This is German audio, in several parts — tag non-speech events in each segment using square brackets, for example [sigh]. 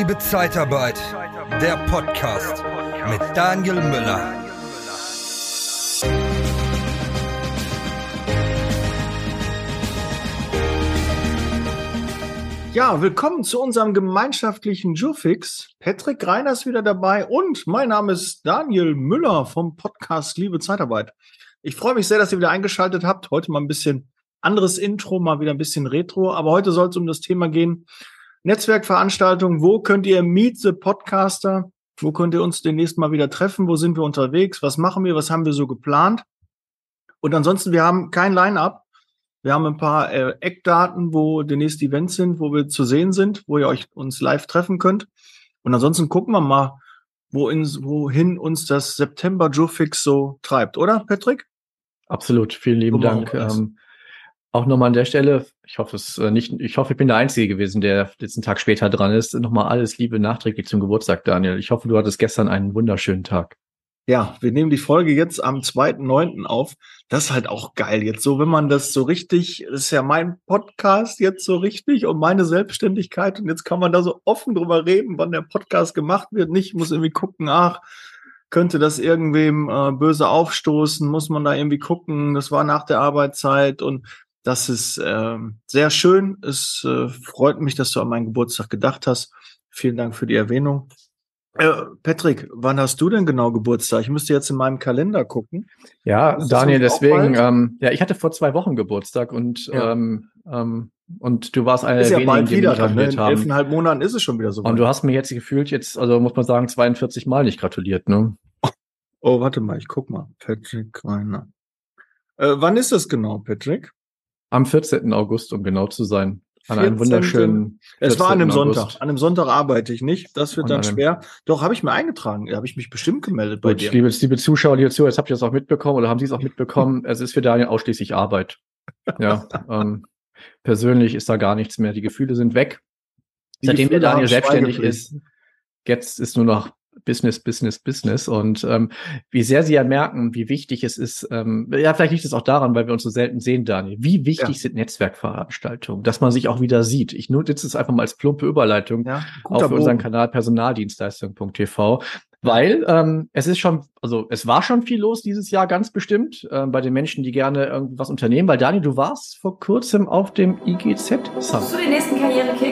Liebe Zeitarbeit, der Podcast mit Daniel Müller. Ja, willkommen zu unserem gemeinschaftlichen Jufix. Patrick Reiner ist wieder dabei und mein Name ist Daniel Müller vom Podcast Liebe Zeitarbeit. Ich freue mich sehr, dass ihr wieder eingeschaltet habt. Heute mal ein bisschen anderes Intro, mal wieder ein bisschen Retro, aber heute soll es um das Thema gehen, Netzwerkveranstaltungen, wo könnt ihr Meet the Podcaster, wo könnt ihr uns demnächst mal wieder treffen, wo sind wir unterwegs, was machen wir, was haben wir so geplant. Und ansonsten, wir haben kein Line-up. Wir haben ein paar äh, Eckdaten, wo demnächst Events sind, wo wir zu sehen sind, wo ihr euch uns live treffen könnt. Und ansonsten gucken wir mal, wo ins, wohin uns das September Jufix so treibt, oder, Patrick? Absolut, vielen lieben Dank. Ähm, auch nochmal an der Stelle, ich hoffe es äh, nicht, ich hoffe, ich bin der Einzige gewesen, der jetzt einen Tag später dran ist. Nochmal alles Liebe nachträglich zum Geburtstag, Daniel. Ich hoffe, du hattest gestern einen wunderschönen Tag. Ja, wir nehmen die Folge jetzt am 2.9. auf. Das ist halt auch geil jetzt so, wenn man das so richtig, das ist ja mein Podcast jetzt so richtig und meine Selbstständigkeit und jetzt kann man da so offen drüber reden, wann der Podcast gemacht wird. Nicht, muss irgendwie gucken, ach, könnte das irgendwem äh, böse aufstoßen, muss man da irgendwie gucken, das war nach der Arbeitszeit und das ist äh, sehr schön. Es äh, freut mich, dass du an meinen Geburtstag gedacht hast. Vielen Dank für die Erwähnung. Äh, Patrick, wann hast du denn genau Geburtstag? Ich müsste jetzt in meinem Kalender gucken. Ja, Daniel, deswegen, ähm, ja, ich hatte vor zwei Wochen Geburtstag und ja. ähm, ähm, und du warst einer ist der ja wenigen, bald wieder die ne? gratuliert In haben. elfeinhalb Monaten ist es schon wieder so. Und du hast mir jetzt gefühlt jetzt, also muss man sagen, 42 Mal nicht gratuliert, ne? Oh, warte mal, ich guck mal. Patrick Reiner. Äh, wann ist das genau, Patrick? Am 14. August, um genau zu sein. An einem 14.. wunderschönen. Es war an einem 14. Sonntag. August. An einem Sonntag arbeite ich nicht. Das wird dann an einem- schwer. Doch, habe ich mir eingetragen. Da habe ich mich bestimmt gemeldet bei Gut, dir. liebe, liebe Zuschauer, liebe Zuhörer, jetzt habt ihr das auch mitbekommen oder haben Sie es auch mitbekommen? [laughs] es ist für Daniel ausschließlich Arbeit. Ja, ähm, persönlich ist da gar nichts mehr. Die Gefühle sind weg. Die Seitdem der Gefühle Daniel haben selbstständig ist, jetzt ist nur noch Business, Business, Business. Und ähm, wie sehr Sie ja merken, wie wichtig es ist, ähm, ja, vielleicht liegt es auch daran, weil wir uns so selten sehen, Daniel. Wie wichtig Ja. sind Netzwerkveranstaltungen, dass man sich auch wieder sieht. Ich nutze es einfach mal als plumpe Überleitung Ja, auch guter für unseren Bogen. Kanal Personaldienstleistung.tv. Weil ähm, es ist schon, also es war schon viel los dieses Jahr, ganz bestimmt, äh, bei den Menschen, die gerne irgendwas unternehmen. Weil Dani, du warst vor kurzem auf dem IGZ Summit. Zu den nächsten Karrierekick.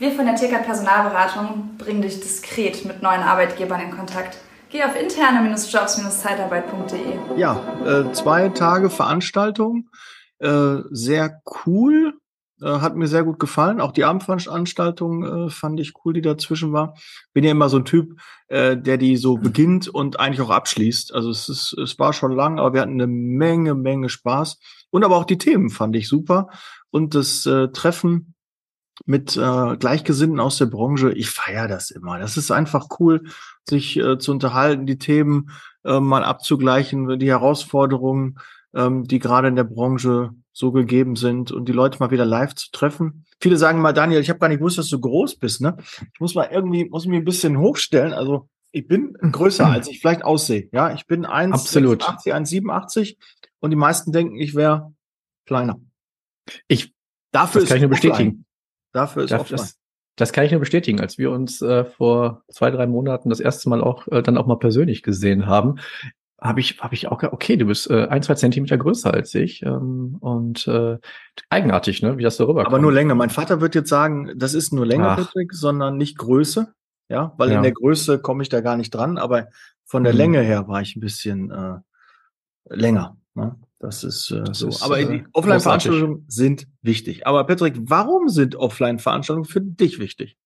Wir von der Tickert Personalberatung bringen dich diskret mit neuen Arbeitgebern in Kontakt. Geh auf interne-jobs-zeitarbeit.de. Ja, äh, zwei Tage Veranstaltung. Äh, sehr cool. Äh, hat mir sehr gut gefallen. Auch die Abendveranstaltung äh, fand ich cool, die dazwischen war. Bin ja immer so ein Typ, äh, der die so beginnt und eigentlich auch abschließt. Also es ist, es war schon lang, aber wir hatten eine Menge, Menge Spaß. Und aber auch die Themen fand ich super. Und das äh, Treffen mit äh, Gleichgesinnten aus der Branche, ich feiere das immer. Das ist einfach cool, sich äh, zu unterhalten, die Themen äh, mal abzugleichen, die Herausforderungen, ähm, die gerade in der Branche so gegeben sind und die Leute mal wieder live zu treffen. Viele sagen mal, Daniel, ich habe gar nicht gewusst, dass du groß bist. Ne? Ich muss mal irgendwie, muss mich ein bisschen hochstellen. Also ich bin größer, als ich vielleicht aussehe. Ja, ich bin 1,86, Absolut. 1,87 und die meisten denken, ich wäre kleiner. Ich, Dafür das kann ich nur bestätigen. Dafür ist Das, offline. das, das kann ich nur bestätigen. Als wir uns äh, vor zwei, drei Monaten das erste Mal auch äh, dann auch mal persönlich gesehen haben, habe ich, habe ich auch gedacht, okay, du bist äh, ein, zwei Zentimeter größer als ich. Ähm, und äh, eigenartig, ne, wie das so rüberkommt. Aber nur länger. Mein Vater wird jetzt sagen, das ist nur länger. Patrick, sondern nicht Größe. Ja, weil Ja. in der Größe komme ich da gar nicht dran, aber von der Mhm. Länge her war ich ein bisschen äh, länger. Ne? Das ist äh, Das so. ist, aber äh, Offline-Veranstaltungen sind wichtig. Aber Patrick, warum sind Offline-Veranstaltungen für dich wichtig?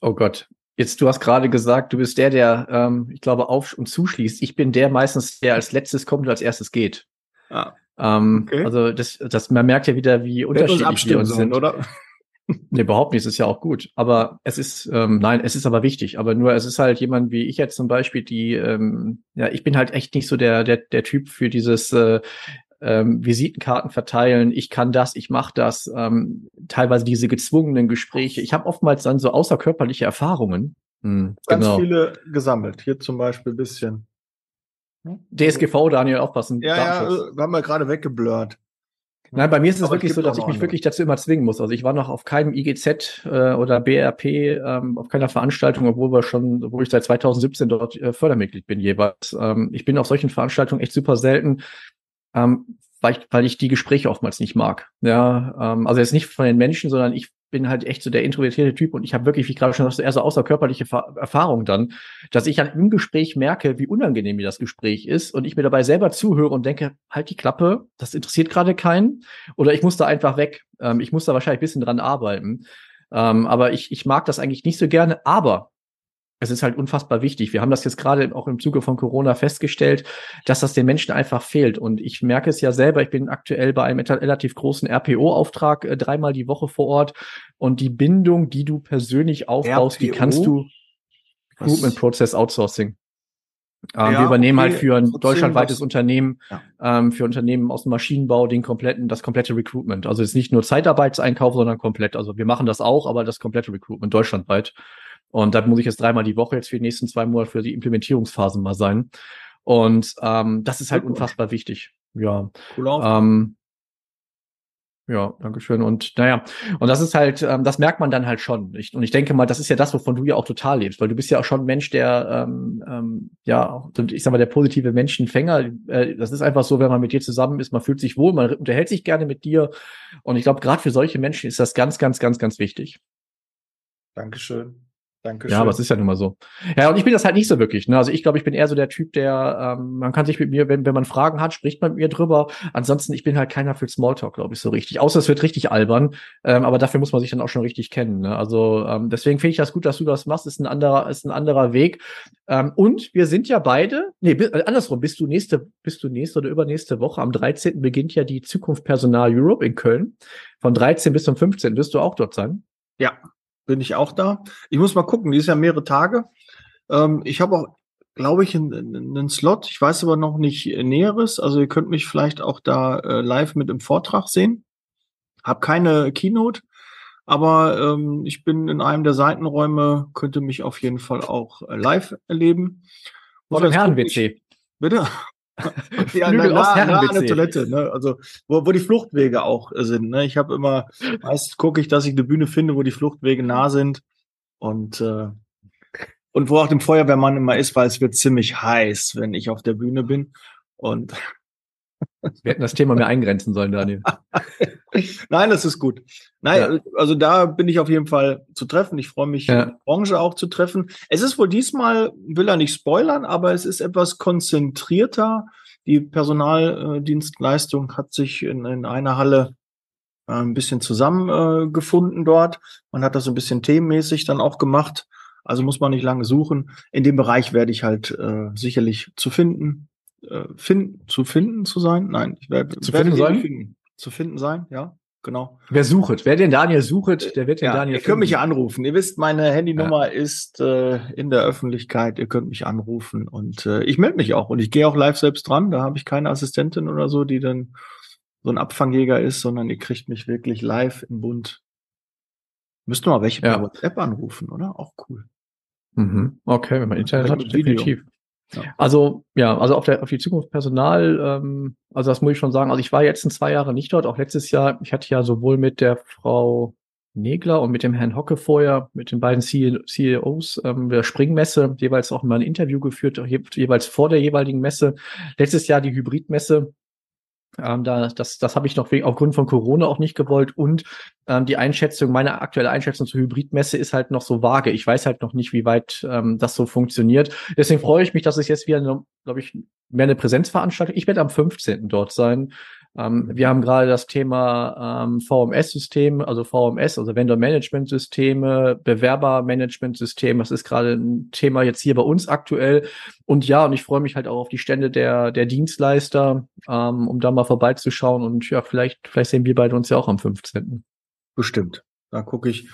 Oh Gott. Jetzt, du hast gerade gesagt, du bist der, der, ähm, ich glaube, auf und zuschließt. Ich bin der meistens, der als letztes kommt und als erstes geht. Ah, Ähm, Okay. Also das, das, man merkt ja wieder, wie unterschiedlich wir abstimmen uns sollen, sind. oder? Nee, überhaupt nicht. Es ist ja auch gut. Aber es ist, ähm, nein, es ist aber wichtig. Aber nur, es ist halt jemand wie ich jetzt zum Beispiel, die, ähm, ja, ich bin halt echt nicht so der, der, der Typ für dieses äh, ähm, Visitenkarten verteilen. Ich kann das, ich mache das. Ähm, teilweise diese gezwungenen Gespräche. Ich habe oftmals dann so außerkörperliche Erfahrungen. Hm, Ganz genau. viele gesammelt. Hier zum Beispiel ein bisschen. DSGV, Daniel, aufpassen. Ja, ja, äh, haben wir gerade weggeblurrt. Nein, bei mir ist es wirklich so, dass ich mich andere. wirklich dazu immer zwingen muss. Also ich war noch auf keinem IGZ äh, oder BRP, ähm, auf keiner Veranstaltung, obwohl wir schon, obwohl ich seit 2017 dort äh, Fördermitglied bin jeweils. Ähm, ich bin auf solchen Veranstaltungen echt super selten, ähm, weil, ich, weil ich die Gespräche oftmals nicht mag. Ja, ähm, also jetzt nicht von den Menschen, sondern ich bin halt echt so der introvertierte Typ und ich habe wirklich, wie gerade schon gesagt, eher so außerkörperliche Erfahrung dann, dass ich dann im Gespräch merke, wie unangenehm mir das Gespräch ist und ich mir dabei selber zuhöre und denke, halt die Klappe, das interessiert gerade keinen oder ich muss da einfach weg. Ähm, ich muss da wahrscheinlich ein bisschen dran arbeiten. Ähm, aber ich, ich mag das eigentlich nicht so gerne. Aber es ist halt unfassbar wichtig. Wir haben das jetzt gerade auch im Zuge von Corona festgestellt, dass das den Menschen einfach fehlt. Und ich merke es ja selber, ich bin aktuell bei einem relativ großen RPO-Auftrag äh, dreimal die Woche vor Ort. Und die Bindung, die du persönlich aufbaust, RPO? die kannst du Recruitment Process Outsourcing. Ähm, ja, wir übernehmen halt okay. halt für ein deutschlandweites Unternehmen, ja. ähm, für Unternehmen aus dem Maschinenbau den kompletten, das komplette Recruitment. Also jetzt nicht nur Zeitarbeitseinkauf, sondern komplett. Also wir machen das auch, aber das komplette Recruitment deutschlandweit. Und da muss ich jetzt dreimal die Woche jetzt für die nächsten zwei Monate für die Implementierungsphasen mal sein. Und ähm, das ist halt Gut. unfassbar wichtig. Ja. Cool ähm, ja, Dankeschön. Und naja, und das ist halt, ähm, das merkt man dann halt schon. Ich, und ich denke mal, das ist ja das, wovon du ja auch total lebst, weil du bist ja auch schon ein Mensch, der, ähm, ähm, ja, ich sag mal, der positive Menschenfänger. Äh, das ist einfach so, wenn man mit dir zusammen ist, man fühlt sich wohl, man unterhält sich gerne mit dir. Und ich glaube, gerade für solche Menschen ist das ganz, ganz, ganz, ganz wichtig. Dankeschön. Dankeschön. Ja, aber es ist ja nun mal so. Ja, und ich bin das halt nicht so wirklich. Ne? Also ich glaube, ich bin eher so der Typ, der, ähm, man kann sich mit mir, wenn, wenn man Fragen hat, spricht man mit mir drüber. Ansonsten, ich bin halt keiner für Smalltalk, glaube ich, so richtig. Außer es wird richtig albern. Ähm, aber dafür muss man sich dann auch schon richtig kennen. Ne? Also ähm, deswegen finde ich das gut, dass du das machst. Ist ein anderer, ist ein anderer Weg. Ähm, und wir sind ja beide, nee, äh, andersrum, bist du nächste, bist du nächste oder übernächste Woche, am 13. beginnt ja die Zukunft Personal Europe in Köln. Von 13 bis zum 15. wirst du auch dort sein. Ja, bin ich auch da. Ich muss mal gucken, die ist ja mehrere Tage. Ähm, ich habe auch, glaube ich, einen, einen Slot. Ich weiß aber noch nicht Näheres. Also ihr könnt mich vielleicht auch da äh, live mit im Vortrag sehen. Hab keine Keynote, aber ähm, ich bin in einem der Seitenräume, könnte mich auf jeden Fall auch äh, live erleben. Vor dem Herren-WC. Bitte? [laughs] ja, Flügel na, nah der Toilette, ne? Also wo, wo die Fluchtwege auch sind. Ne? Ich habe immer, meist gucke ich, dass ich eine Bühne finde, wo die Fluchtwege nah sind und äh, und wo auch dem Feuerwehrmann immer ist, weil es wird ziemlich heiß, wenn ich auf der Bühne bin. Und wir hätten das Thema mehr eingrenzen sollen, Daniel. [laughs] Nein, das ist gut. Nein, ja. also da bin ich auf jeden Fall zu treffen. Ich freue mich, ja. die Branche auch zu treffen. Es ist wohl diesmal, will er nicht spoilern, aber es ist etwas konzentrierter. Die Personaldienstleistung hat sich in, in einer Halle äh, ein bisschen zusammengefunden dort. Man hat das so ein bisschen themenmäßig dann auch gemacht. Also muss man nicht lange suchen. In dem Bereich werde ich halt äh, sicherlich zu finden äh, finden, zu finden zu sein? Nein, ich werde zu finden sein. Finden. Zu finden sein, ja, genau. Wer sucht? Wer den Daniel sucht, der wird den ja, Daniel. Ihr könnt mich anrufen. Ihr wisst, meine Handynummer ja. ist äh, in der Öffentlichkeit. Ihr könnt mich anrufen und äh, ich melde mich auch und ich gehe auch live selbst dran. Da habe ich keine Assistentin oder so, die dann so ein Abfangjäger ist, sondern ihr kriegt mich wirklich live im Bund. Müsst mal welche ja. per WhatsApp anrufen, oder? Auch cool. Mhm. Okay, wenn man Internet hat, definitiv. Also ja, also auf, der, auf die Zukunft Personal, ähm, also das muss ich schon sagen. Also ich war jetzt in zwei Jahre nicht dort, auch letztes Jahr. Ich hatte ja sowohl mit der Frau Negler und mit dem Herrn Hocke vorher, mit den beiden CEOs ähm, der Springmesse, jeweils auch mal ein Interview geführt, jeweils vor der jeweiligen Messe. Letztes Jahr die Hybridmesse, ähm, da, das das habe ich noch wegen, aufgrund von Corona auch nicht gewollt. Und ähm, die Einschätzung, meine aktuelle Einschätzung zur Hybridmesse ist halt noch so vage. Ich weiß halt noch nicht, wie weit ähm, das so funktioniert. Deswegen freue ich mich, dass es jetzt wieder, glaube ich, mehr eine Präsenzveranstaltung. Ich werde am 15. dort sein. Ähm, wir haben gerade das Thema ähm, VMS-System, also VMS, also Vendor-Management-Systeme, Bewerber-Management-System. Das ist gerade ein Thema jetzt hier bei uns aktuell. Und ja, und ich freue mich halt auch auf die Stände der, der Dienstleister, ähm, um da mal vorbeizuschauen. Und ja, vielleicht, vielleicht sehen wir beide uns ja auch am 15. Bestimmt. Da gucke ich.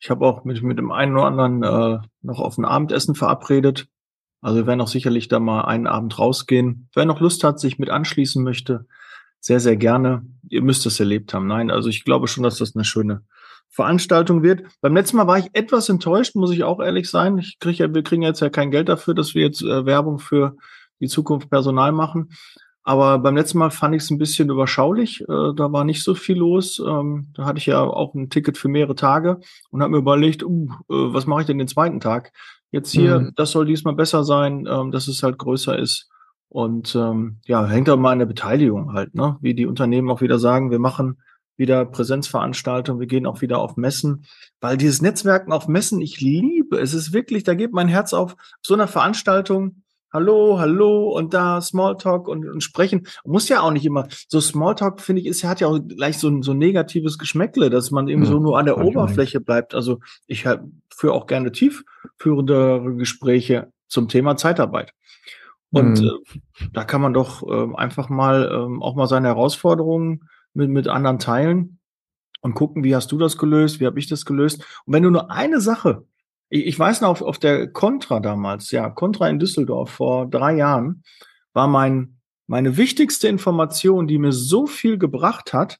Ich habe auch mich mit dem einen oder anderen äh, noch auf ein Abendessen verabredet. Also wir werden auch sicherlich da mal einen Abend rausgehen. Wer noch Lust hat, sich mit anschließen möchte, sehr, sehr gerne. Ihr müsst es erlebt haben. Nein, also ich glaube schon, dass das eine schöne Veranstaltung wird. Beim letzten Mal war ich etwas enttäuscht, muss ich auch ehrlich sein. Ich krieg ja, wir kriegen jetzt ja kein Geld dafür, dass wir jetzt äh, Werbung für die Zukunft Personal machen. Aber beim letzten Mal fand ich es ein bisschen überschaulich. Äh, da war nicht so viel los. Ähm, da hatte ich ja auch ein Ticket für mehrere Tage und habe mir überlegt, uh, äh, was mache ich denn den zweiten Tag? Jetzt hier, mhm. das soll diesmal besser sein, ähm, dass es halt größer ist. Und ähm, ja, hängt auch mal an der Beteiligung halt, ne? Wie die Unternehmen auch wieder sagen, wir machen wieder Präsenzveranstaltungen, wir gehen auch wieder auf Messen, weil dieses Netzwerken auf Messen, ich liebe, es ist wirklich, da geht mein Herz auf so einer Veranstaltung, Hallo, hallo und da Smalltalk und, und sprechen. Muss ja auch nicht immer. So Smalltalk, finde ich, ist, hat ja auch gleich so ein, so ein negatives Geschmäckle, dass man eben ja, so nur an der Oberfläche bleibt. Also ich halt führe auch gerne tiefführendere Gespräche zum Thema Zeitarbeit. Und mhm. äh, da kann man doch äh, einfach mal äh, auch mal seine Herausforderungen mit, mit anderen teilen und gucken, wie hast du das gelöst, wie habe ich das gelöst. Und wenn du nur eine Sache, ich, ich weiß noch, auf, auf der Contra damals, ja, Contra in Düsseldorf vor drei Jahren, war mein, meine wichtigste Information, die mir so viel gebracht hat,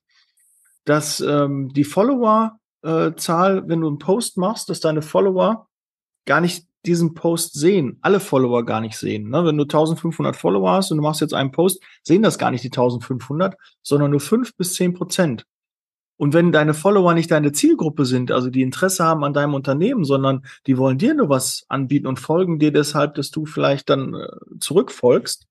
dass ähm, die Follower-Zahl, äh, wenn du einen Post machst, dass deine Follower gar nicht diesen Post sehen, alle Follower gar nicht sehen. Ne? Wenn du 1500 Follower hast und du machst jetzt einen Post, sehen das gar nicht die 1500, sondern nur fünf bis zehn Prozent. Und wenn deine Follower nicht deine Zielgruppe sind, also die Interesse haben an deinem Unternehmen, sondern die wollen dir nur was anbieten und folgen dir deshalb, dass du vielleicht dann äh, zurückfolgst,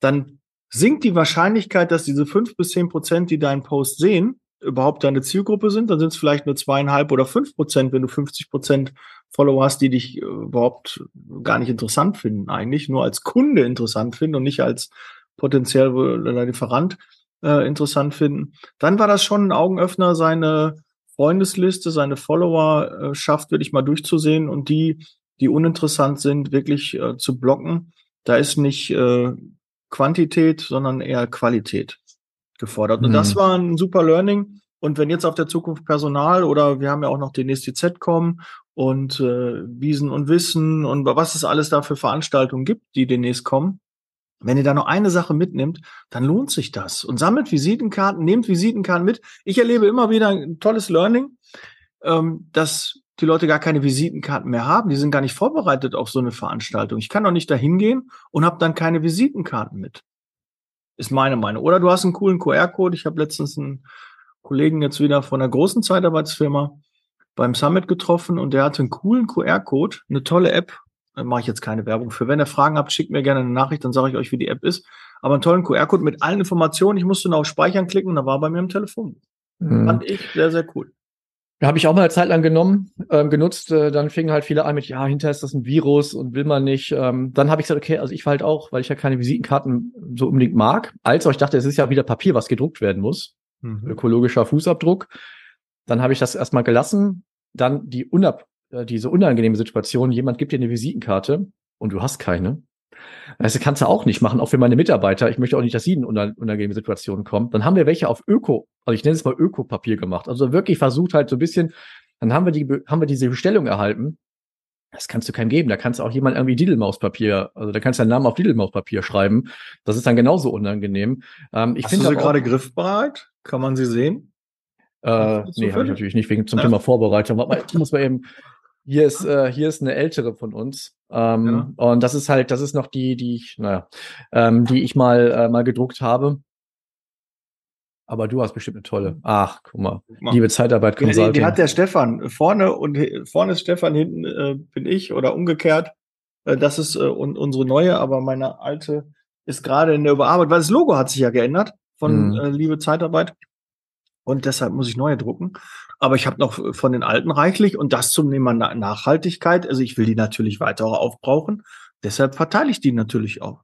dann sinkt die Wahrscheinlichkeit, dass diese fünf bis zehn Prozent, die deinen Post sehen, überhaupt deine Zielgruppe sind. Dann sind es vielleicht nur zweieinhalb oder fünf Prozent, wenn du 50 Prozent Follower hast, die dich äh, überhaupt gar nicht interessant finden, eigentlich nur als Kunde interessant finden und nicht als potenziell Lieferant äh, interessant finden. Dann war das schon ein Augenöffner, seine Freundesliste, seine Followerschaft wirklich mal durchzusehen und die, die uninteressant sind, wirklich äh, zu blocken. Da ist nicht äh, Quantität, sondern eher Qualität gefordert. Mhm. Und das mhm. war ein super Learning. Und wenn jetzt auf der Zukunft Personal oder wir haben ja auch noch den STZ kommen und äh, Wiesen und Wissen und was es alles da für Veranstaltungen gibt, die demnächst kommen, wenn ihr da noch eine Sache mitnimmt, dann lohnt sich das. Und sammelt Visitenkarten, nehmt Visitenkarten mit. Ich erlebe immer wieder ein tolles Learning, ähm, dass die Leute gar keine Visitenkarten mehr haben. Die sind gar nicht vorbereitet auf so eine Veranstaltung. Ich kann doch nicht da hingehen und habe dann keine Visitenkarten mit. Ist meine Meinung. Oder du hast einen coolen QR-Code. Ich habe letztens einen Kollegen jetzt wieder von einer großen Zeitarbeitsfirma beim Summit getroffen und der hatte einen coolen QR-Code, eine tolle App, mache ich jetzt keine Werbung für. Wenn ihr Fragen habt, schickt mir gerne eine Nachricht, dann sage ich euch, wie die App ist. Aber einen tollen QR-Code mit allen Informationen. Ich musste nur auf Speichern klicken und da war bei mir im Telefon. Mhm. Fand ich sehr, sehr cool. Habe ich auch mal eine Zeit lang genommen, ähm, genutzt. Äh, dann fingen halt viele an mit, ja, hinterher ist das ein Virus und will man nicht. Ähm, dann habe ich gesagt, okay, also ich war halt auch, weil ich ja keine Visitenkarten so unbedingt mag. Als auch ich dachte, es ist ja wieder Papier, was gedruckt werden muss. Mhm. Ökologischer Fußabdruck. Dann habe ich das erstmal gelassen. Dann die unab äh, diese unangenehme Situation, jemand gibt dir eine Visitenkarte und du hast keine. Das kannst du auch nicht machen, auch für meine Mitarbeiter. Ich möchte auch nicht, dass sie in unangenehme Situationen kommen. Dann haben wir welche auf Öko, also ich nenne es mal Ökopapier gemacht. Also wirklich versucht halt so ein bisschen, dann haben wir die, haben wir diese Bestellung erhalten. Das kannst du keinem geben. Da kannst du auch jemand irgendwie Didelmauspapier, also da kannst du deinen Namen auf Didelmauspapier schreiben. Das ist dann genauso unangenehm. Ähm, ich Hast du sie gerade griffbereit? Kann man sie sehen? Äh, nee, habe ich natürlich nicht wegen zum ja. Thema Vorbereitung. Ich muss mal eben hier ist, äh, hier ist eine ältere von uns. Ähm, ja. Und das ist halt, das ist noch die, die ich, naja, ähm, die ich mal, äh, mal gedruckt habe. Aber du hast bestimmt eine tolle. Ach, guck mal. Liebe Zeitarbeit Consulting. Die, die hat der Stefan vorne und vorne ist Stefan, hinten äh, bin ich oder umgekehrt. Äh, das ist äh, un unsere neue, aber meine alte ist gerade in der Überarbeitung, weil das Logo hat sich ja geändert von mhm. äh, Liebe Zeitarbeit und deshalb muss ich neue drucken. Aber ich habe noch von den alten reichlich und das zum Thema Nachhaltigkeit. Also ich will die natürlich weiter aufbrauchen. Deshalb verteile ich die natürlich auch.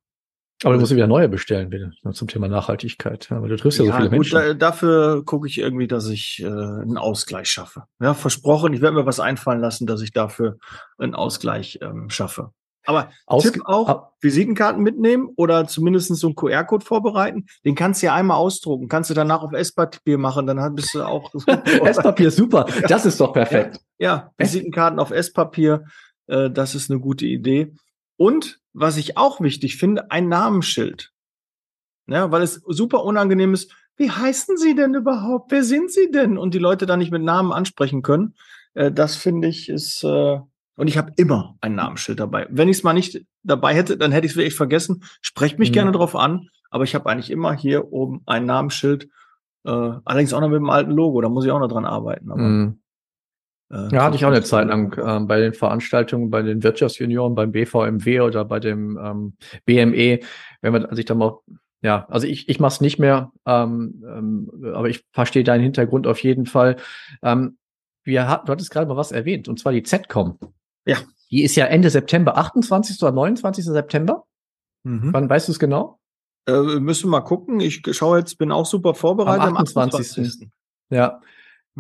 Aber du musst wieder neue bestellen, bitte, zum Thema Nachhaltigkeit. Aber du triffst ja, ja so viele gut, Menschen. Da, dafür gucke ich irgendwie, dass ich äh, einen Ausgleich schaffe. Ja, versprochen, ich werde mir was einfallen lassen, dass ich dafür einen Ausgleich ähm, schaffe. Aber Ausg Tipp auch, Visitenkarten mitnehmen oder zumindest so einen QR-Code vorbereiten. Den kannst du ja einmal ausdrucken. Kannst du danach auf Esspapier machen, dann bist du auch. [laughs] Esspapier, super. Das ist doch perfekt. Ja, ja Visitenkarten auf Esspapier, äh, das ist eine gute Idee. Und was ich auch wichtig finde, ein Namensschild. Ja, weil es super unangenehm ist. Wie heißen Sie denn überhaupt? Wer sind Sie denn? Und die Leute dann nicht mit Namen ansprechen können. Äh, das finde ich ist äh, und ich habe immer ein Namensschild dabei. Wenn ich es mal nicht dabei hätte, dann hätte ich es wirklich vergessen. Sprecht mich mhm. gerne drauf an. aber ich habe eigentlich immer hier oben ein Namensschild, äh, allerdings auch noch mit dem alten Logo, da muss ich auch noch dran arbeiten. Aber, Mhm. Äh, Ja, hatte ich auch eine Zeit lang ähm, bei den Veranstaltungen, bei den Wirtschaftsjunioren, beim BVMW oder bei dem ähm, BME, wenn man sich dann mal, ja, also ich, ich mache es nicht mehr, ähm, ähm, aber ich verstehe deinen Hintergrund auf jeden Fall. Ähm, wir hat, du hattest gerade mal was erwähnt, und zwar die ZCOM. Ja. Die ist ja Ende September, 28. oder 29. September. Mhm. Wann weißt du es genau? Äh, müssen wir mal gucken. Ich schaue jetzt, bin auch super vorbereitet. Am 28.. Ja.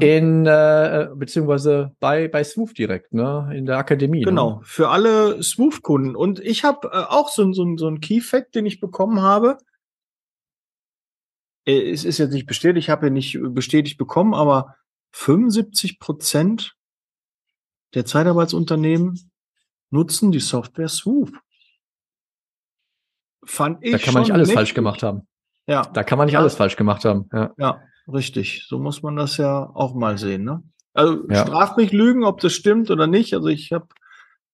In, äh, beziehungsweise bei, bei Swoof direkt, ne? In der Akademie. Ne? Genau, für alle Swoof-Kunden. Und ich habe äh, auch so, so, so einen Key-Fact, den ich bekommen habe. Äh, es ist jetzt nicht bestätigt, ich habe ihn nicht bestätigt bekommen, aber 75 Prozent der Zeitarbeitsunternehmen nutzen die Software Swoof. Fand ich Da kann man nicht alles mächtig. falsch gemacht haben. Ja, Da kann man nicht Ja. alles falsch gemacht haben. Ja. ja, richtig. So muss man das ja auch mal sehen. Ne? Also Ja. straf mich Lügen, ob das stimmt oder nicht. Also ich habe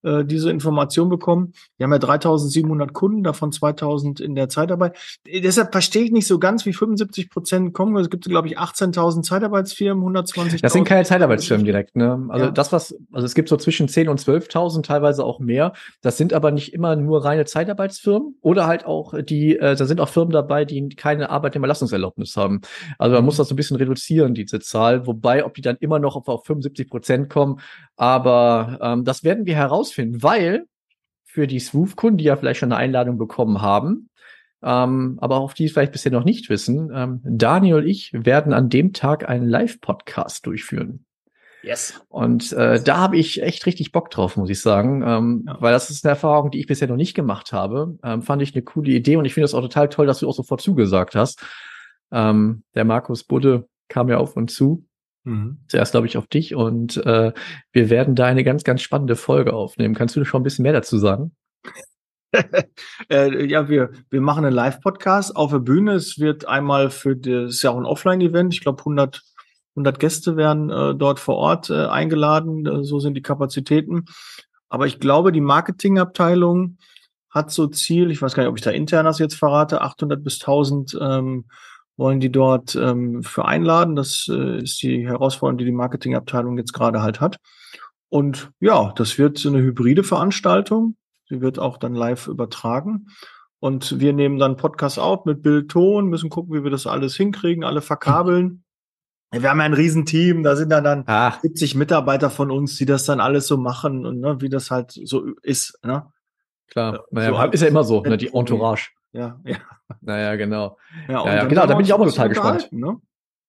äh, diese Information bekommen. Wir haben ja 3700 Kunden, davon 2000 in der Zeitarbeit. Äh, Deshalb verstehe ich nicht so ganz, wie 75 Prozent kommen. Es gibt, glaube ich, 18.000 Zeitarbeitsfirmen, 120. Das sind keine Zeitarbeitsfirmen direkt. Ne? Also Ja. das, was, also es gibt so zwischen 10 und 12.000, teilweise auch mehr. Das sind aber nicht immer nur reine Zeitarbeitsfirmen oder halt auch die, äh, da sind auch Firmen dabei, die keine Arbeitnehmerlassungserlaubnis haben. Also man muss das so ein bisschen reduzieren, diese Zahl. Wobei, ob die dann immer noch auf, auf 75 Prozent kommen, aber ähm, das werden wir herausfinden, weil für die Swoof-Kunden, die ja vielleicht schon eine Einladung bekommen haben, ähm, aber auf die es vielleicht bisher noch nicht wissen, ähm, Daniel und ich werden an dem Tag einen Live-Podcast durchführen. Yes. Und äh, da habe ich echt richtig Bock drauf, muss ich sagen, ähm, Ja. weil das ist eine Erfahrung, die ich bisher noch nicht gemacht habe. Ähm, fand ich eine coole Idee und ich finde es auch total toll, dass du auch sofort zugesagt hast. Ähm, der Markus Budde kam ja auf uns zu, Mhm. zuerst glaube ich auf dich und äh, wir werden da eine ganz, ganz spannende Folge aufnehmen. Kannst du schon ein bisschen mehr dazu sagen? [laughs] äh, ja, wir, wir machen einen Live-Podcast auf der Bühne. Es wird einmal für das ist ja auch ein Offline-Event. Ich glaube, 100, 100 Gäste werden äh, dort vor Ort äh, eingeladen. Äh, so sind die Kapazitäten. Aber ich glaube, die Marketingabteilung hat so Ziel, ich weiß gar nicht, ob ich da intern das jetzt verrate, 800 bis 1000 ähm, wollen die dort ähm, für einladen. Das äh, ist die Herausforderung, die die Marketingabteilung jetzt gerade halt hat. Und ja, das wird so eine hybride Veranstaltung. Sie wird auch dann live übertragen. Und wir nehmen dann Podcast auf mit Bild, Ton, müssen gucken, wie wir das alles hinkriegen, alle verkabeln. Wir haben ja ein Riesenteam, da sind dann, dann Ah, 70 Mitarbeiter von uns, die das dann alles so machen und ne, wie das halt so ist. Ne? klar. Ja, Naja, so ist ja immer so, ne, die. Entourage. Ja, [laughs] ja. Naja, genau. ja, ja, dann genau, da bin ich auch mal total gespannt. Ne?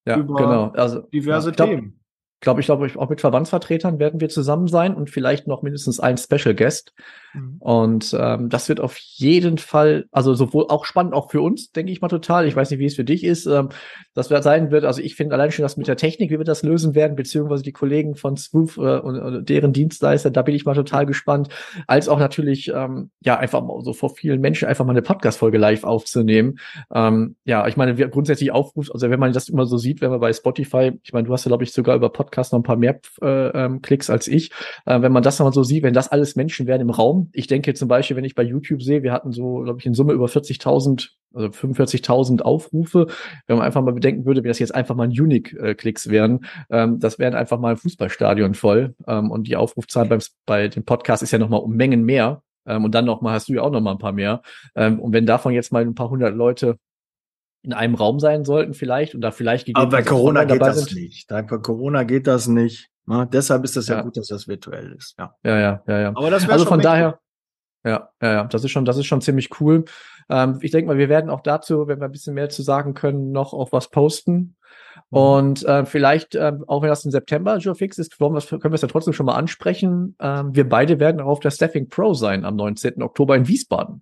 Ja, Über genau. Also Diverse ja, ich glaub, Themen. glaube ich, glaube ich, auch mit Verbandsvertretern werden wir zusammen sein und vielleicht noch mindestens ein Special Guest. Mhm. Und ähm, das wird auf jeden Fall, also sowohl auch spannend, auch für uns, denke ich mal total. Ich weiß nicht, wie es für dich ist. Ähm, das wird sein wird, also ich finde allein schon das mit der Technik, wie wir das lösen werden, beziehungsweise die Kollegen von Swoof äh, und, und deren Dienstleister, da bin ich mal total gespannt. Als auch natürlich, ähm, ja, einfach mal so vor vielen Menschen einfach mal eine Podcast-Folge live aufzunehmen. Ähm, ja, ich meine, wir grundsätzlich Aufruf, also wenn man das immer so sieht, wenn man bei Spotify, ich meine, du hast ja, glaube ich, sogar über Podcast noch ein paar mehr äh, ähm, Klicks als ich. Äh, wenn man das mal so sieht, wenn das alles Menschen werden im Raum. Ich denke zum Beispiel, wenn ich bei YouTube sehe, wir hatten so, glaube ich, in Summe über 40.000, also 45.000 Aufrufe. Wenn man einfach mal bedenken würde, wie das jetzt einfach mal Unique-Klicks wären, ähm, das wären einfach mal ein Fußballstadion voll. Ähm, und die Aufrufzahl beim, bei dem Podcast ist ja noch mal um Mengen mehr. Ähm, und dann noch mal hast du ja auch noch mal ein paar mehr. Ähm, und wenn davon jetzt mal ein paar hundert Leute in einem Raum sein sollten vielleicht und da vielleicht Aber bei Corona geht das nicht. Da bei Corona geht das nicht. Ne? Deshalb ist das ja, Ja. gut, dass das virtuell ist. Ja. Ja, ja, ja, ja. Aber das Also von daher, ja, ja, ja, das ist schon, das ist schon ziemlich cool. Ähm, ich denke mal, wir werden auch dazu, wenn wir ein bisschen mehr zu sagen können, noch auch was posten. Mhm. Und äh, vielleicht, ähm, auch wenn das im September schon fix ist, können wir es ja trotzdem schon mal ansprechen. Ähm, wir beide werden auch auf der Staffing Pro sein am 19. Oktober in Wiesbaden.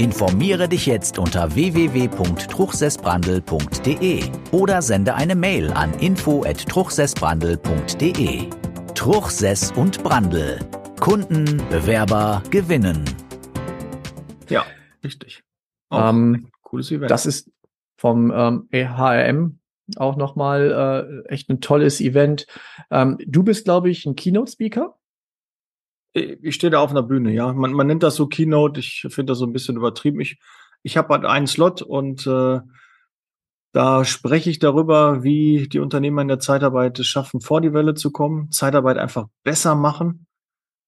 Informiere dich jetzt unter www.truchsessbrandel.de oder sende eine Mail an info@truchsessbrandel.de. Truchsess und Brandel. Kunden, Bewerber gewinnen. Ja, richtig. Ähm, cooles Event. Das ist vom ähm, EHRM auch nochmal äh, echt ein tolles Event. Ähm, du bist, glaube ich, ein Keynote-Speaker. Ich stehe da auf einer Bühne, ja. Man, man nennt das so Keynote. Ich finde das so ein bisschen übertrieben. Ich, ich habe halt einen Slot und äh, da spreche ich darüber, wie die Unternehmer in der Zeitarbeit es schaffen, vor die Welle zu kommen, Zeitarbeit einfach besser machen,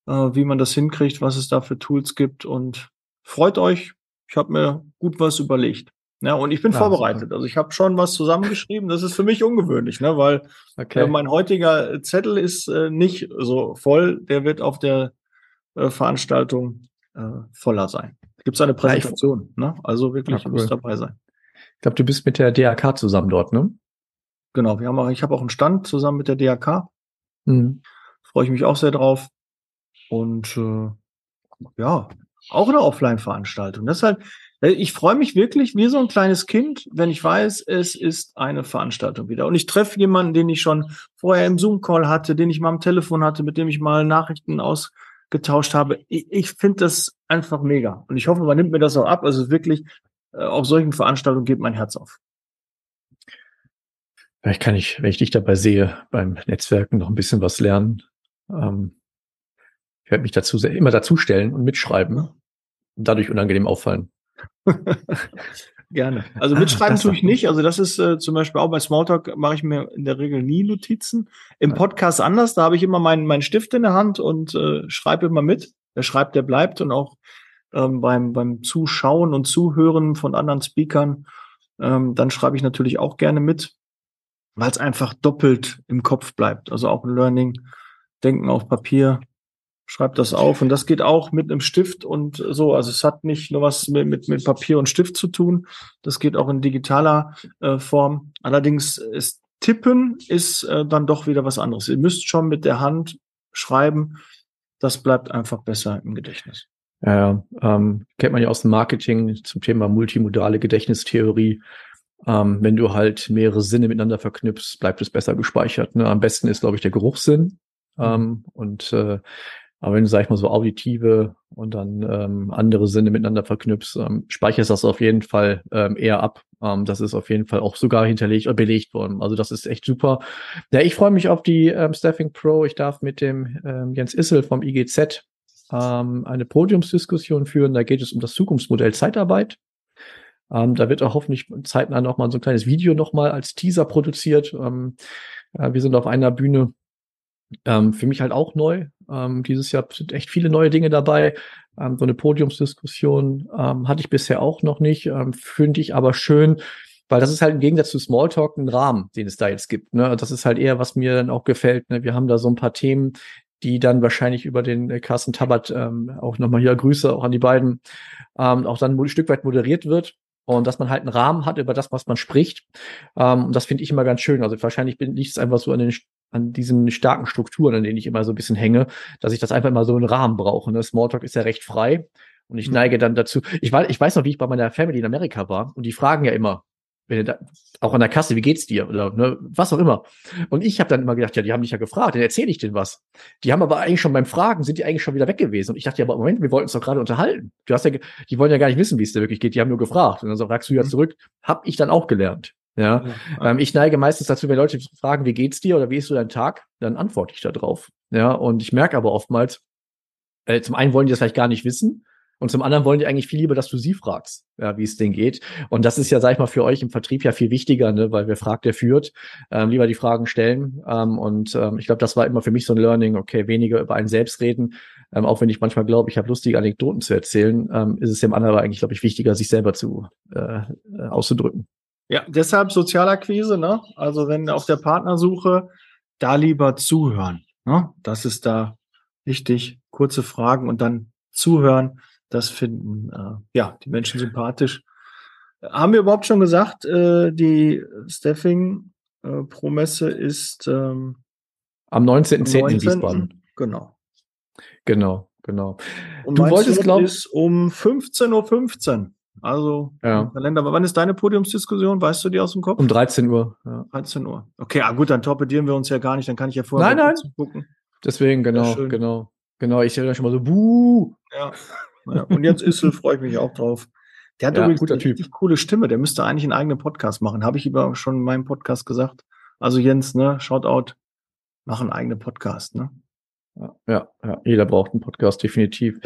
äh, wie man das hinkriegt, was es da für Tools gibt. Und freut euch, ich habe mir gut was überlegt. Ja, und ich bin ja, vorbereitet. Super. Also ich habe schon was zusammengeschrieben. Das ist für mich ungewöhnlich, ne? weil okay. äh, mein heutiger Zettel ist äh, nicht so voll. Der wird auf der äh, Veranstaltung äh, voller sein. Gibt es eine Präsentation, ja, ne? Also wirklich, ja, cool. muss dabei sein. Ich glaube, du bist mit der DAK zusammen dort, ne? Genau, wir haben auch, ich habe auch einen Stand zusammen mit der DAK. Mhm. Freue ich mich auch sehr drauf. Und äh, ja, auch eine Offline-Veranstaltung. Das ist halt, ich freue mich wirklich wie so ein kleines Kind, wenn ich weiß, es ist eine Veranstaltung wieder. Und ich treffe jemanden, den ich schon vorher im Zoom-Call hatte, den ich mal am Telefon hatte, mit dem ich mal Nachrichten ausgetauscht habe. Ich, ich finde das einfach mega. Und ich hoffe, man nimmt mir das auch ab. Also wirklich, äh, auf solchen Veranstaltungen geht mein Herz auf. Vielleicht kann ich, wenn ich dich dabei sehe, beim Netzwerken noch ein bisschen was lernen. Ähm, ich werde mich dazu immer dazustellen und mitschreiben und dadurch unangenehm auffallen. [laughs] Gerne. Also mitschreiben ah, tue ich nicht. Also das ist äh, zum Beispiel auch bei Smalltalk mache ich mir in der Regel nie Notizen. Im Podcast anders, da habe ich immer meinen meinen Stift in der Hand und äh, schreibe immer mit. Der schreibt, der bleibt und auch ähm, beim beim Zuschauen und Zuhören von anderen Speakern, ähm, dann schreibe ich natürlich auch gerne mit, weil es einfach doppelt im Kopf bleibt. Also auch ein Learning, Denken auf Papier schreibt das auf. Und das geht auch mit einem Stift und so. Also es hat nicht nur was mit, mit, mit Papier und Stift zu tun. Das geht auch in digitaler äh, Form. Allerdings ist Tippen ist äh, dann doch wieder was anderes. Ihr müsst schon mit der Hand schreiben. Das bleibt einfach besser im Gedächtnis. Ja, ähm, kennt man ja aus dem Marketing zum Thema multimodale Gedächtnistheorie. Ähm, wenn du halt mehrere Sinne miteinander verknüpfst, bleibt es besser gespeichert. Ne? Am besten ist, glaube ich, der Geruchssinn. Mhm. Ähm, und äh, aber wenn du, sag ich mal, so auditive und dann ähm, andere Sinne miteinander verknüpfst, ähm, speicherst das auf jeden Fall ähm, eher ab. Ähm, das ist auf jeden Fall auch sogar hinterlegt oder belegt worden. Also das ist echt super. Ja, ich freue mich auf die ähm, Staffing Pro. Ich darf mit dem ähm, Jens Issel vom IGZ ähm, eine Podiumsdiskussion führen. Da geht es um das Zukunftsmodell Zeitarbeit. Ähm, da wird auch hoffentlich zeitnah nochmal so ein kleines Video nochmal als Teaser produziert. Ähm, äh, wir sind auf einer Bühne ähm, für mich halt auch neu. Ähm, dieses Jahr sind echt viele neue Dinge dabei. Ähm, so eine Podiumsdiskussion ähm, hatte ich bisher auch noch nicht. Ähm, Finde ich aber schön, weil das ist halt im Gegensatz zu Smalltalk ein Rahmen, den es da jetzt gibt. Ne? Das ist halt eher, was mir dann auch gefällt. Ne? Wir haben da so ein paar Themen, die dann wahrscheinlich über den äh, Carsten Tabat ähm, auch nochmal hier Grüße auch an die beiden, auch dann ein Stück weit moderiert wird und dass man halt einen Rahmen hat über das, was man spricht. Ähm, und das finde ich immer ganz schön. Also wahrscheinlich bin ich es einfach so an den an diesen starken Strukturen, an denen ich immer so ein bisschen hänge, dass ich das einfach immer so einen Rahmen brauche. Ne? Smalltalk ist ja recht frei. Und ich mhm. neige dann dazu. Ich weiß, ich weiß noch, wie ich bei meiner Family in Amerika war. Und die fragen ja immer, wenn da, auch an der Kasse, wie geht's dir? Oder ne, was auch immer. Und ich habe dann immer gedacht, ja, die haben dich ja gefragt, dann erzähle ich denen was. Die haben aber eigentlich schon beim Fragen, sind die eigentlich schon wieder weg gewesen. Und ich dachte, ja, aber Moment, wir wollten uns doch gerade unterhalten. Du hast ja, die wollen ja gar nicht wissen, wie es dir wirklich geht. Die haben nur gefragt. Und dann sagst du ja mhm. zurück, hab ich dann auch gelernt. Ja, ja. Ähm, ich neige meistens dazu, wenn Leute fragen, wie geht's dir oder wie ist so dein Tag, dann antworte ich da drauf. Ja, und ich merke aber oftmals, äh, zum einen wollen die das vielleicht gar nicht wissen und zum anderen wollen die eigentlich viel lieber, dass du sie fragst, ja, wie es denen geht. Und das ist ja, sag ich mal, für euch im Vertrieb ja viel wichtiger, ne, weil wer fragt, der führt. Ähm, lieber die Fragen stellen. Ähm, und ähm, ich glaube, das war immer für mich so ein Learning, okay, weniger über einen selbst reden. Ähm, auch wenn ich manchmal glaube, ich habe lustige Anekdoten zu erzählen, ähm, ist es dem anderen aber eigentlich, glaube ich, wichtiger, sich selber zu äh, äh auszudrücken. Ja, deshalb Sozialakquise, ne? Also wenn auf der Partnersuche, da lieber zuhören. Ne? Das ist da wichtig. Kurze Fragen und dann zuhören. Das finden äh, ja die Menschen sympathisch. Haben wir überhaupt schon gesagt, äh, die Staffing äh, ist ähm, am 19.10. 19. in Wiesbaden. Genau. Genau. genau. Und du wolltest, glaube ich, um 15.15 Uhr. Also ja. Kalender. Aber wann ist deine Podiumsdiskussion? Weißt du die aus dem Kopf? Um 13 Uhr. Ja. 13 Uhr. Okay, ah, gut, dann torpedieren wir uns ja gar nicht. Dann kann ich ja vorher nein, nein. gucken. Deswegen, genau, genau. Genau, ich höre schon mal so, buh. Ja. ja. Und jetzt Issel, freue ich mich auch drauf. Der hat ja, übrigens eine richtig coole Stimme. Der müsste eigentlich einen eigenen Podcast machen. Habe ich über schon in meinem Podcast gesagt. Also Jens, ne, Shoutout, mach einen eigenen Podcast, ne? Ja, ja, jeder braucht einen Podcast, definitiv.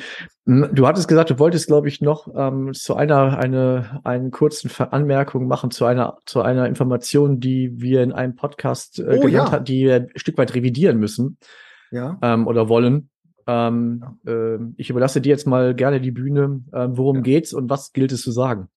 Hm, du hattest gesagt, du wolltest, glaube ich, noch ähm, zu einer eine einen kurzen Anmerkung machen zu einer zu einer Information, die wir in einem Podcast äh, oh, ja. haben, die wir ein Stück weit revidieren müssen ja. ähm, oder wollen. Ähm, ja. äh, ich überlasse dir jetzt mal gerne die Bühne. Ähm, worum ja. geht's und was gilt es zu sagen?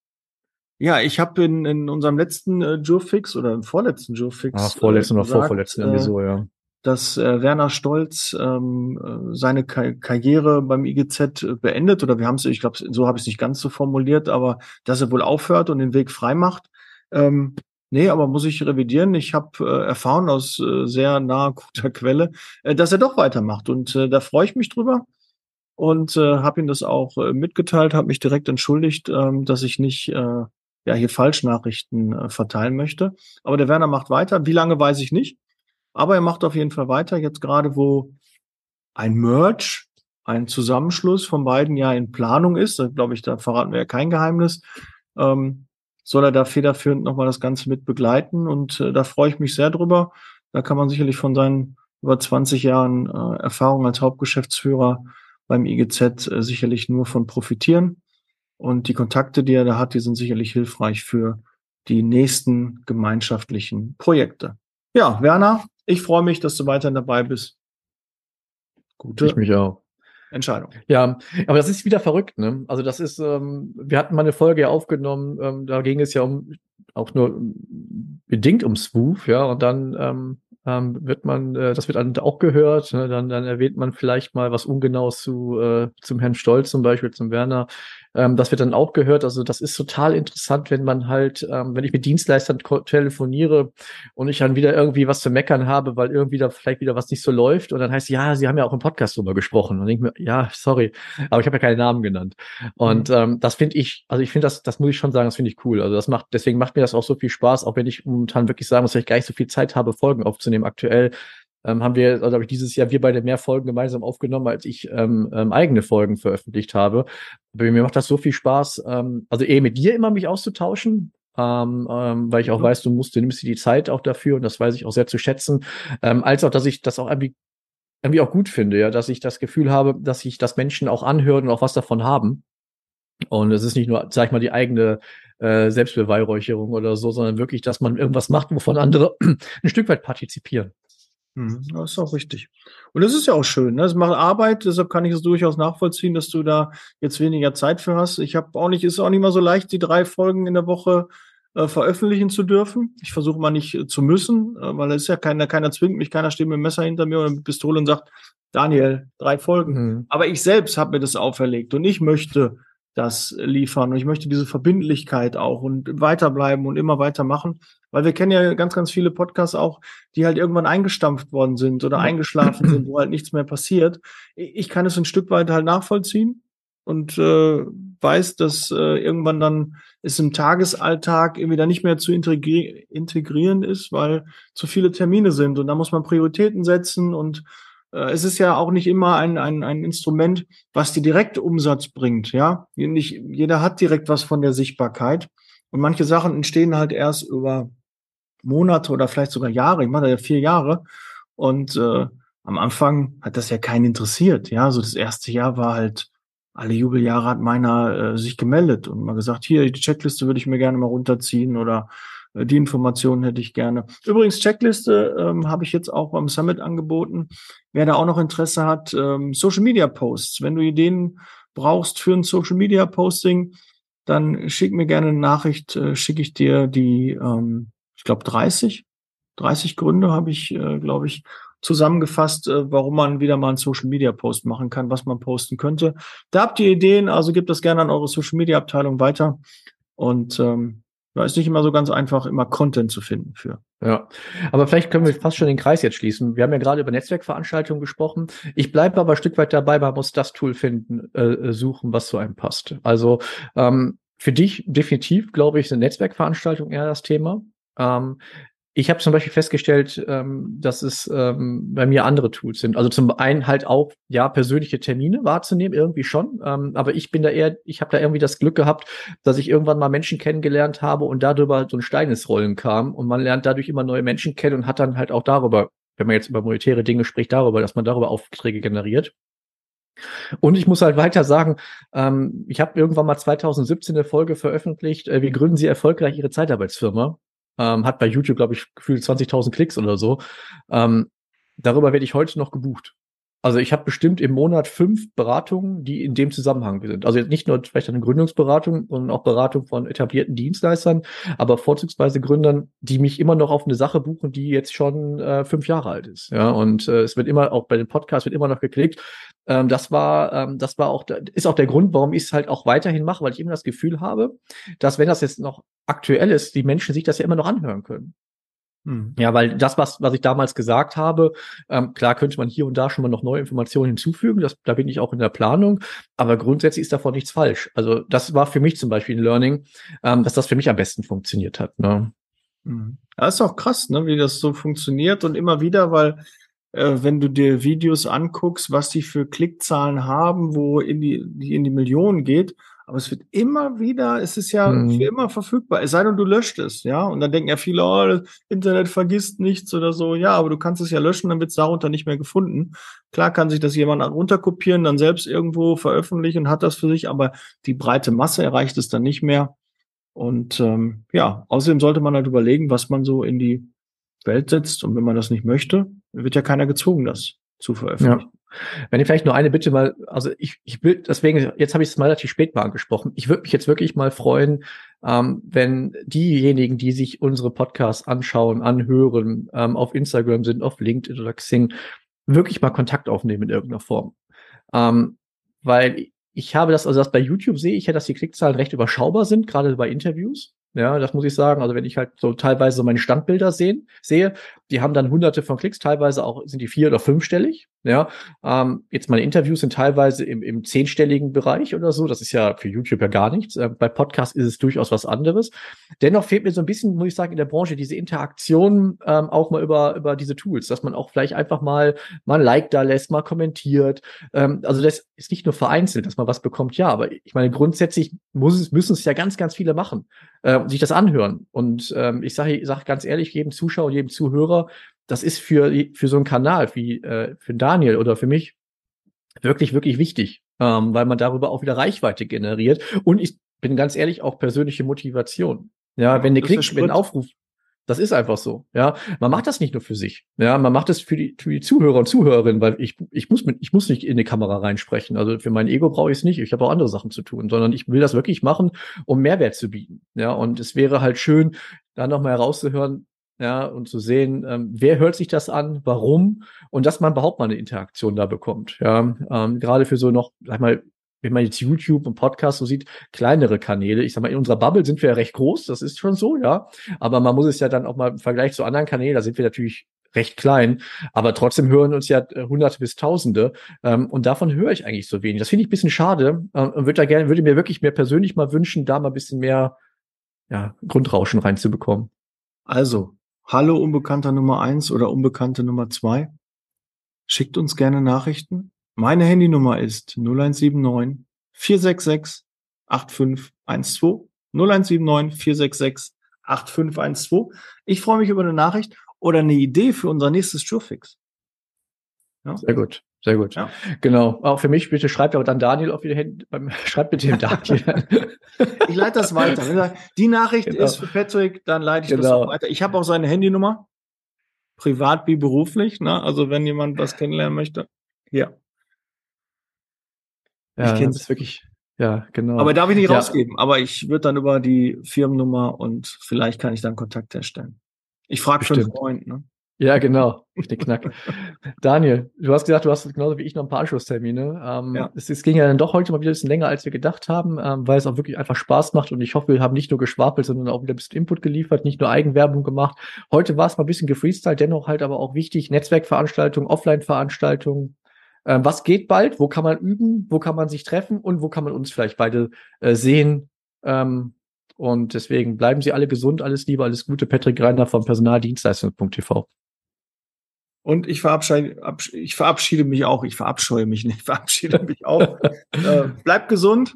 Ja, ich habe in, in unserem letzten äh, Joe Fix oder im vorletzten Joe Fix. Ah, vorletzten äh, oder vorvorletzten irgendwie so, ja dass äh, Werner Stolz ähm, äh, seine Ka Karriere beim IGZ äh, beendet oder wir haben es, ich glaube, so habe ich es nicht ganz so formuliert, aber dass er wohl aufhört und den Weg frei macht. Ähm, nee, aber muss ich revidieren. Ich habe äh, erfahren aus äh, sehr naher guter [laughs] Quelle, äh, dass er doch weitermacht und äh, da freue ich mich drüber und äh, habe ihm das auch äh, mitgeteilt, habe mich direkt entschuldigt, äh, dass ich nicht äh, ja hier Falschnachrichten äh, verteilen möchte. Aber der Werner macht weiter. Wie lange weiß ich nicht. Aber er macht auf jeden Fall weiter. Jetzt gerade, wo ein Merge, ein Zusammenschluss von beiden ja in Planung ist, glaube ich, da verraten wir ja kein Geheimnis, ähm, soll er da federführend nochmal das Ganze mit begleiten. Und äh, da freue ich mich sehr drüber. Da kann man sicherlich von seinen über 20 Jahren äh, Erfahrung als Hauptgeschäftsführer beim IGZ äh, sicherlich nur von profitieren. Und die Kontakte, die er da hat, die sind sicherlich hilfreich für die nächsten gemeinschaftlichen Projekte. Ja, Werner, ich freue mich, dass du weiterhin dabei bist. Gute ich mich auch. Entscheidung. Ja, aber das ist wieder verrückt, ne? Also das ist, ähm, wir hatten mal eine Folge ja aufgenommen, ähm, da ging es ja um auch nur bedingt um Swoof, ja, und dann ähm, ähm, wird man, äh, das wird dann auch gehört, ne? dann, dann erwähnt man vielleicht mal was Ungenaues zu, äh, zum Herrn Stolz zum Beispiel, zum Werner. Ähm, das wird dann auch gehört. Also das ist total interessant, wenn man halt, ähm, wenn ich mit Dienstleistern telefoniere und ich dann wieder irgendwie was zu meckern habe, weil irgendwie da vielleicht wieder was nicht so läuft und dann heißt, ja, Sie haben ja auch im Podcast drüber gesprochen und ich mir, ja, sorry, aber ich habe ja keine Namen genannt. Und mhm. ähm, das finde ich, also ich finde das, das muss ich schon sagen, das finde ich cool. Also das macht, deswegen macht mir das auch so viel Spaß, auch wenn ich momentan wirklich sagen muss, dass ich gar nicht so viel Zeit habe, Folgen aufzunehmen aktuell ähm, haben wir, also habe ich dieses Jahr wir beide mehr Folgen gemeinsam aufgenommen, als ich ähm, ähm, eigene Folgen veröffentlicht habe. Aber mir macht das so viel Spaß, ähm, also eh mit dir immer mich auszutauschen, ähm, ähm, weil ich auch mhm. weiß, du musst, du nimmst dir die Zeit auch dafür und das weiß ich auch sehr zu schätzen, ähm, als auch, dass ich das auch irgendwie, irgendwie auch gut finde, ja, dass ich das Gefühl habe, dass sich das Menschen auch anhören und auch was davon haben. Und es ist nicht nur, sag ich mal, die eigene äh, Selbstbeweihräucherung oder so, sondern wirklich, dass man irgendwas macht, wovon andere [clears throat] ein Stück weit partizipieren. Mhm, das ist auch richtig. Und das ist ja auch schön. Ne? Das macht Arbeit, deshalb kann ich es durchaus nachvollziehen, dass du da jetzt weniger Zeit für hast. Ich habe auch nicht, ist auch nicht mal so leicht, die drei Folgen in der Woche äh, veröffentlichen zu dürfen. Ich versuche mal nicht äh, zu müssen, äh, weil es ist ja keiner, keiner zwingt mich, keiner steht mit dem Messer hinter mir oder mit Pistole und sagt, Daniel, drei Folgen. Mhm. Aber ich selbst habe mir das auferlegt und ich möchte das liefern und ich möchte diese Verbindlichkeit auch und weiterbleiben und immer weitermachen. Weil wir kennen ja ganz, ganz viele Podcasts auch, die halt irgendwann eingestampft worden sind oder eingeschlafen sind, wo halt nichts mehr passiert. Ich kann es ein Stück weit halt nachvollziehen und äh, weiß, dass äh, irgendwann dann es im Tagesalltag irgendwie da nicht mehr zu integri integrieren ist, weil zu viele Termine sind und da muss man Prioritäten setzen und es ist ja auch nicht immer ein, ein, ein Instrument, was die direkte Umsatz bringt, ja. Nicht jeder hat direkt was von der Sichtbarkeit. Und manche Sachen entstehen halt erst über Monate oder vielleicht sogar Jahre. Ich mache da ja vier Jahre. Und äh, am Anfang hat das ja keinen interessiert. Ja, so das erste Jahr war halt, alle Jubeljahre hat meiner äh, sich gemeldet und mal gesagt, hier, die Checkliste würde ich mir gerne mal runterziehen oder äh, die Informationen hätte ich gerne. Übrigens, Checkliste ähm, habe ich jetzt auch beim Summit angeboten. Wer da auch noch Interesse hat, ähm, Social Media Posts. Wenn du Ideen brauchst für ein Social Media Posting, dann schick mir gerne eine Nachricht, äh, schicke ich dir die ähm, ich glaube, 30. 30 Gründe habe ich, äh, glaube ich, zusammengefasst, äh, warum man wieder mal einen Social Media Post machen kann, was man posten könnte. Da habt ihr Ideen, also gebt das gerne an eure Social Media Abteilung weiter. Und ähm, da ist nicht immer so ganz einfach, immer Content zu finden für. Ja, aber vielleicht können wir fast schon den Kreis jetzt schließen. Wir haben ja gerade über Netzwerkveranstaltungen gesprochen. Ich bleibe aber ein Stück weit dabei, man muss das Tool finden, äh, suchen, was zu einem passt. Also ähm, für dich definitiv, glaube ich, sind Netzwerkveranstaltungen eher das Thema. Ähm, ich habe zum Beispiel festgestellt, ähm, dass es ähm, bei mir andere Tools sind. Also zum einen halt auch ja persönliche Termine wahrzunehmen, irgendwie schon. Ähm, aber ich bin da eher, ich habe da irgendwie das Glück gehabt, dass ich irgendwann mal Menschen kennengelernt habe und darüber so ein Stein ins Rollen kam und man lernt dadurch immer neue Menschen kennen und hat dann halt auch darüber, wenn man jetzt über monetäre Dinge spricht, darüber, dass man darüber Aufträge generiert. Und ich muss halt weiter sagen, ähm, ich habe irgendwann mal 2017 eine Folge veröffentlicht, äh, wie gründen Sie erfolgreich Ihre Zeitarbeitsfirma? Ähm, hat bei YouTube, glaube ich, gefühlt 20.000 Klicks oder so. Ähm, darüber werde ich heute noch gebucht. Also ich habe bestimmt im Monat fünf Beratungen, die in dem Zusammenhang sind. Also jetzt nicht nur vielleicht eine Gründungsberatung, sondern auch Beratung von etablierten Dienstleistern, aber vorzugsweise Gründern, die mich immer noch auf eine Sache buchen, die jetzt schon äh, fünf Jahre alt ist. Ja, und äh, es wird immer auch bei den Podcasts wird immer noch geklickt. Ähm, das war, ähm, das war auch, ist auch der Grund, warum ich es halt auch weiterhin mache, weil ich immer das Gefühl habe, dass wenn das jetzt noch aktuell ist, die Menschen sich das ja immer noch anhören können. Hm. Ja, weil das, was, was ich damals gesagt habe, ähm, klar könnte man hier und da schon mal noch neue Informationen hinzufügen, das, da bin ich auch in der Planung, aber grundsätzlich ist davon nichts falsch. Also das war für mich zum Beispiel ein Learning, ähm, dass das für mich am besten funktioniert hat. Ne? Hm. Ja, ist auch krass, ne, wie das so funktioniert und immer wieder, weil äh, wenn du dir Videos anguckst, was die für Klickzahlen haben, wo in die, die in die Millionen geht, aber es wird immer wieder, es ist ja mhm. für immer verfügbar, es sei denn, du löscht es, ja. Und dann denken ja viele, oh, das Internet vergisst nichts oder so. Ja, aber du kannst es ja löschen, dann wird es darunter nicht mehr gefunden. Klar kann sich das jemand runterkopieren, dann selbst irgendwo veröffentlichen und hat das für sich, aber die breite Masse erreicht es dann nicht mehr. Und ähm, ja, außerdem sollte man halt überlegen, was man so in die Welt setzt. Und wenn man das nicht möchte, wird ja keiner gezwungen, das zu veröffentlichen. Ja. Wenn ich vielleicht nur eine Bitte mal, also ich, ich will, deswegen, jetzt habe ich es mal relativ spät mal angesprochen. Ich würde mich jetzt wirklich mal freuen, ähm, wenn diejenigen, die sich unsere Podcasts anschauen, anhören, ähm, auf Instagram sind, auf LinkedIn oder Xing, wirklich mal Kontakt aufnehmen in irgendeiner Form. Ähm, weil ich habe das, also das bei YouTube sehe ich ja, dass die Klickzahlen recht überschaubar sind, gerade bei Interviews. Ja, das muss ich sagen. Also wenn ich halt so teilweise so meine Standbilder sehen, sehe, die haben dann hunderte von Klicks, teilweise auch sind die vier- oder fünfstellig. Ja, ähm, jetzt meine Interviews sind teilweise im, im zehnstelligen Bereich oder so. Das ist ja für YouTube ja gar nichts. Äh, bei Podcasts ist es durchaus was anderes. Dennoch fehlt mir so ein bisschen, muss ich sagen, in der Branche diese Interaktion ähm, auch mal über, über diese Tools, dass man auch vielleicht einfach mal, mal ein Like da lässt, mal kommentiert. Ähm, also das ist nicht nur vereinzelt, dass man was bekommt, ja, aber ich meine, grundsätzlich muss es, müssen es ja ganz, ganz viele machen, äh, sich das anhören. Und ähm, ich sage ich sag ganz ehrlich, jedem Zuschauer, jedem Zuhörer, das ist für, für so einen Kanal wie äh, für Daniel oder für mich wirklich, wirklich wichtig, ähm, weil man darüber auch wieder Reichweite generiert. Und ich bin ganz ehrlich, auch persönliche Motivation. Ja, ja wenn der Klick, wenn ein Aufruf, das ist einfach so. Ja, man macht das nicht nur für sich. Ja, man macht das für die, für die Zuhörer und Zuhörerinnen, weil ich, ich muss mit, ich muss nicht in die Kamera reinsprechen. Also für mein Ego brauche ich es nicht. Ich habe auch andere Sachen zu tun, sondern ich will das wirklich machen, um Mehrwert zu bieten. Ja, und es wäre halt schön, da nochmal herauszuhören, ja, und zu sehen, ähm, wer hört sich das an, warum und dass man überhaupt mal eine Interaktion da bekommt. Ja, ähm, gerade für so noch, sag mal, wenn man jetzt YouTube und Podcast so sieht, kleinere Kanäle. Ich sag mal, in unserer Bubble sind wir ja recht groß, das ist schon so, ja. Aber man muss es ja dann auch mal im Vergleich zu anderen Kanälen, da sind wir natürlich recht klein, aber trotzdem hören uns ja äh, Hunderte bis Tausende ähm, und davon höre ich eigentlich so wenig. Das finde ich ein bisschen schade äh, und würde da gerne, würde mir wirklich mehr persönlich mal wünschen, da mal ein bisschen mehr ja, Grundrauschen reinzubekommen. Also, Hallo Unbekannter Nummer eins oder Unbekannte Nummer zwei. Schickt uns gerne Nachrichten. Meine Handynummer ist 0179 466 8512. 0179 466 8512. Ich freue mich über eine Nachricht oder eine Idee für unser nächstes Jurfix. Ja? Sehr gut. Sehr gut. Ja. Genau. Auch für mich, bitte schreibt aber dann Daniel auf wieder hin. [laughs] Schreibt bitte dem Daniel. ich leite das weiter. Er, die Nachricht genau. ist für Patrick, dann leite ich genau. das auch weiter. Ich habe auch seine Handynummer. Privat wie beruflich. Ne? Also wenn jemand was kennenlernen möchte. Ja. Ja, ich kenne es wirklich. Ja, genau. Aber darf ich nicht ja. rausgeben. Aber ich würde dann über die Firmennummer und vielleicht kann ich dann Kontakt herstellen. Ich frage für einen Freund. Ne? Ja, genau. Den Knack. Daniel, du hast gesagt, du hast genauso wie ich noch ein paar Anschlusstermine. Ähm, ja. es, es, ging ja dann doch heute mal wieder ein bisschen länger, als wir gedacht haben, ähm, weil es auch wirklich einfach Spaß macht. Und ich hoffe, wir haben nicht nur geschwafelt, sondern auch wieder ein bisschen Input geliefert, nicht nur Eigenwerbung gemacht. Heute war es mal ein bisschen gefreestylt, dennoch halt aber auch wichtig, Netzwerkveranstaltungen, Offline-Veranstaltungen. Ähm, was geht bald? Wo kann man üben? Wo kann man sich treffen? Und wo kann man uns vielleicht beide äh, sehen? Ähm, und deswegen bleiben Sie alle gesund, alles Liebe, alles Gute. Patrick Reiner vom Personaldienstleistung.tv. Und ich verabschiede, ich verabschiede mich auch. Ich verabscheue mich nicht, [laughs] verabschiede mich auch. äh, bleibt gesund,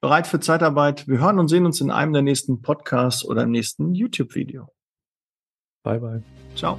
bereit für Zeitarbeit. Wir hören und sehen uns in einem der nächsten Podcasts oder im nächsten YouTube-Video. Bye, bye. Ciao.